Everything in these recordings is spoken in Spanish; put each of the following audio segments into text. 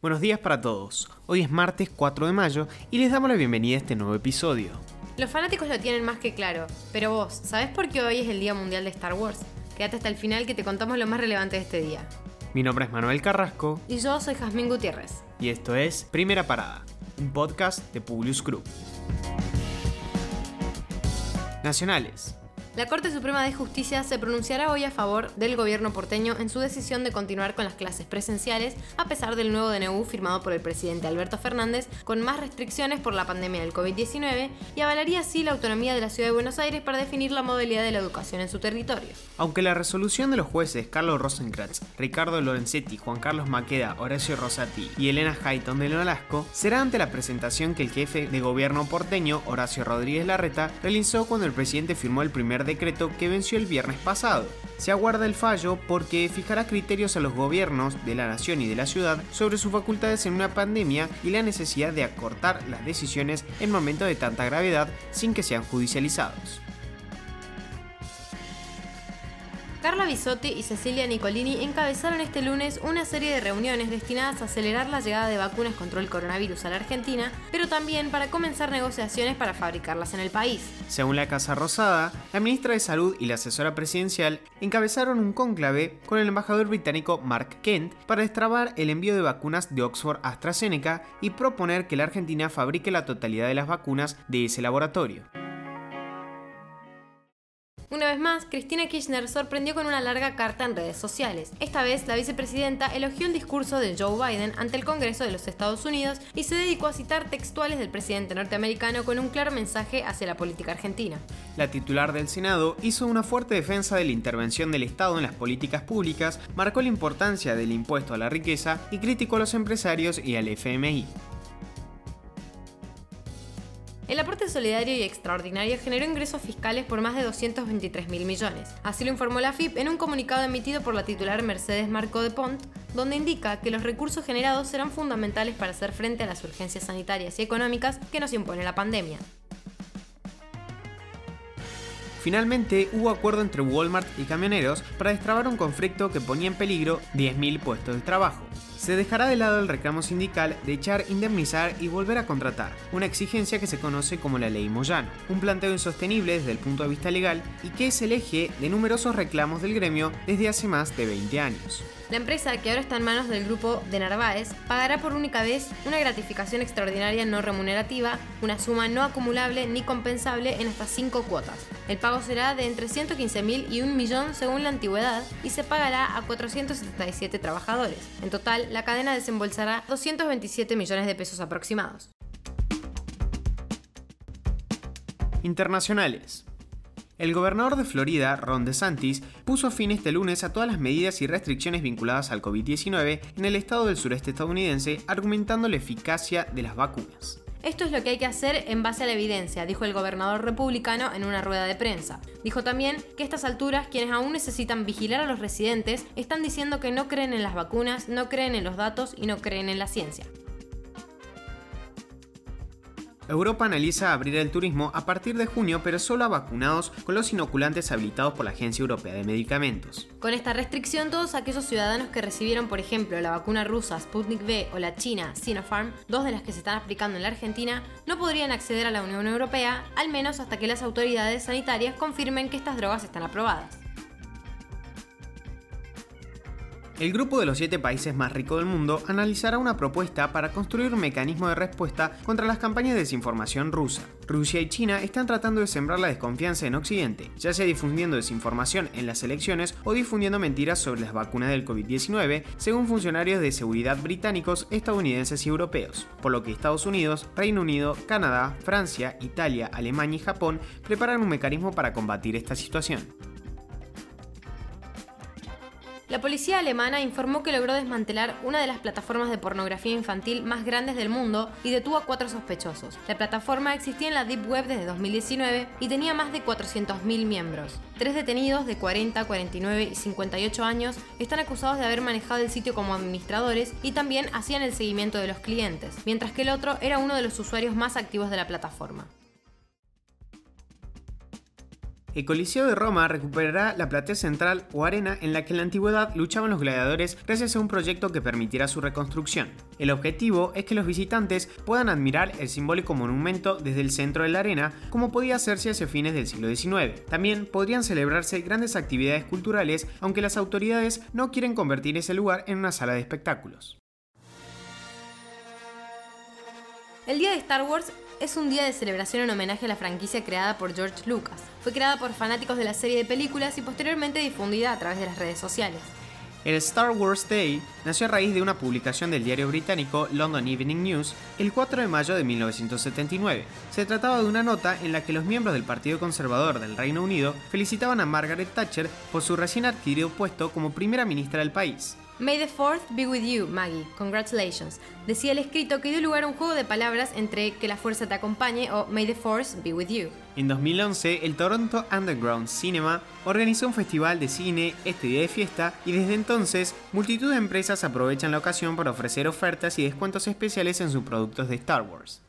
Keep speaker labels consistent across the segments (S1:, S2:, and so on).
S1: Buenos días para todos. Hoy es martes 4 de mayo y les damos la bienvenida a este nuevo episodio.
S2: Los fanáticos lo tienen más que claro, pero vos, ¿sabés por qué hoy es el Día Mundial de Star Wars? Quédate hasta el final que te contamos lo más relevante de este día.
S1: Mi nombre es Manuel Carrasco
S2: Y yo soy Jazmín Gutiérrez.
S1: y esto es Primera Parada, un podcast de Publius Group. Nacionales.
S2: La Corte Suprema de Justicia se pronunciará hoy a favor del gobierno porteño en su decisión de continuar con las clases presenciales a pesar del nuevo DNU firmado por el presidente Alberto Fernández con más restricciones por la pandemia del COVID-19 y avalaría así la autonomía de la Ciudad de Buenos Aires para definir la modalidad de la educación en su territorio.
S1: Aunque la resolución de los jueces Carlos Rosenkratz, Ricardo Lorenzetti, Juan Carlos Maqueda, Horacio Rosati y Elena Hayton de Nolasco, será ante la presentación que el jefe de gobierno porteño, Horacio Rodríguez Larreta, realizó cuando el presidente firmó el primer decreto que venció el viernes pasado. Se aguarda el fallo porque fijará criterios a los gobiernos de la nación y de la ciudad sobre sus facultades en una pandemia y la necesidad de acortar las decisiones en momentos de tanta gravedad sin que sean judicializados.
S2: Carla Bisotti y Cecilia Nicolini encabezaron este lunes una serie de reuniones destinadas a acelerar la llegada de vacunas contra el coronavirus a la Argentina, pero también para comenzar negociaciones para fabricarlas en el país.
S1: Según la Casa Rosada, la ministra de Salud y la asesora presidencial encabezaron un cónclave con el embajador británico Mark Kent para destrabar el envío de vacunas de Oxford AstraZeneca y proponer que la Argentina fabrique la totalidad de las vacunas de ese laboratorio.
S2: Una vez más, Cristina Kirchner sorprendió con una larga carta en redes sociales. Esta vez, la vicepresidenta elogió un discurso de Joe Biden ante el Congreso de los Estados Unidos y se dedicó a citar textuales del presidente norteamericano con un claro mensaje hacia la política argentina.
S1: La titular del Senado hizo una fuerte defensa de la intervención del Estado en las políticas públicas, marcó la importancia del impuesto a la riqueza y criticó a los empresarios y al FMI.
S2: El aporte solidario y extraordinario generó ingresos fiscales por más de 223 mil millones. Así lo informó la FIP en un comunicado emitido por la titular Mercedes Marco de Pont, donde indica que los recursos generados serán fundamentales para hacer frente a las urgencias sanitarias y económicas que nos impone la pandemia.
S1: Finalmente, hubo acuerdo entre Walmart y camioneros para destrabar un conflicto que ponía en peligro 10.000 puestos de trabajo. Se dejará de lado el reclamo sindical de echar, indemnizar y volver a contratar, una exigencia que se conoce como la ley Moyano, un planteo insostenible desde el punto de vista legal y que es el eje de numerosos reclamos del gremio desde hace más de 20 años.
S2: La empresa, que ahora está en manos del grupo de Narváez, pagará por única vez una gratificación extraordinaria no remunerativa, una suma no acumulable ni compensable en hasta 5 cuotas. El pago será de entre 115.000 y 1 millón según la antigüedad y se pagará a 477 trabajadores. En total, la cadena desembolsará 227 millones de pesos aproximados.
S1: Internacionales. El gobernador de Florida, Ron DeSantis, puso fin este lunes a todas las medidas y restricciones vinculadas al COVID-19 en el estado del sureste estadounidense, argumentando la eficacia de las vacunas.
S2: Esto es lo que hay que hacer en base a la evidencia, dijo el gobernador republicano en una rueda de prensa. Dijo también que a estas alturas quienes aún necesitan vigilar a los residentes están diciendo que no creen en las vacunas, no creen en los datos y no creen en la ciencia.
S1: Europa analiza abrir el turismo a partir de junio, pero solo a vacunados con los inoculantes habilitados por la Agencia Europea de Medicamentos.
S2: Con esta restricción, todos aquellos ciudadanos que recibieron, por ejemplo, la vacuna rusa Sputnik V o la china Sinopharm, dos de las que se están aplicando en la Argentina, no podrían acceder a la Unión Europea, al menos hasta que las autoridades sanitarias confirmen que estas drogas están aprobadas.
S1: El grupo de los siete países más ricos del mundo analizará una propuesta para construir un mecanismo de respuesta contra las campañas de desinformación rusa. Rusia y China están tratando de sembrar la desconfianza en Occidente, ya sea difundiendo desinformación en las elecciones o difundiendo mentiras sobre las vacunas del COVID-19, según funcionarios de seguridad británicos, estadounidenses y europeos, por lo que Estados Unidos, Reino Unido, Canadá, Francia, Italia, Alemania y Japón preparan un mecanismo para combatir esta situación.
S2: La policía alemana informó que logró desmantelar una de las plataformas de pornografía infantil más grandes del mundo y detuvo a cuatro sospechosos. La plataforma existía en la Deep Web desde 2019 y tenía más de 400.000 miembros. Tres detenidos de 40, 49 y 58 años están acusados de haber manejado el sitio como administradores y también hacían el seguimiento de los clientes, mientras que el otro era uno de los usuarios más activos de la plataforma.
S1: El Coliseo de Roma recuperará la platea central o arena en la que en la antigüedad luchaban los gladiadores gracias a un proyecto que permitirá su reconstrucción. El objetivo es que los visitantes puedan admirar el simbólico monumento desde el centro de la arena, como podía hacerse hacia fines del siglo XIX. También podrían celebrarse grandes actividades culturales, aunque las autoridades no quieren convertir ese lugar en una sala de espectáculos.
S2: El día de Star Wars es un día de celebración en homenaje a la franquicia creada por George Lucas. Fue creada por fanáticos de la serie de películas y posteriormente difundida a través de las redes sociales.
S1: El Star Wars Day nació a raíz de una publicación del diario británico London Evening News el 4 de mayo de 1979. Se trataba de una nota en la que los miembros del Partido Conservador del Reino Unido felicitaban a Margaret Thatcher por su recién adquirido puesto como primera ministra del país.
S2: May the Fourth be with you, Maggie. Congratulations. Decía el escrito que dio lugar a un juego de palabras entre que la fuerza te acompañe o May the Force be with you.
S1: En 2011, el Toronto Underground Cinema organizó un festival de cine este día de fiesta y desde entonces multitud de empresas aprovechan la ocasión para ofrecer ofertas y descuentos especiales en sus productos de Star Wars.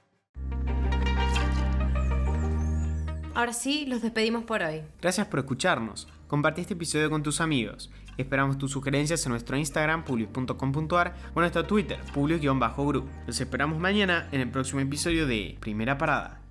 S2: Ahora sí, los despedimos por hoy.
S1: Gracias por escucharnos. Compartí este episodio con tus amigos. Esperamos tus sugerencias en nuestro Instagram, publius.com.ar o en nuestro Twitter, publius-group. Los esperamos mañana en el próximo episodio de Primera Parada.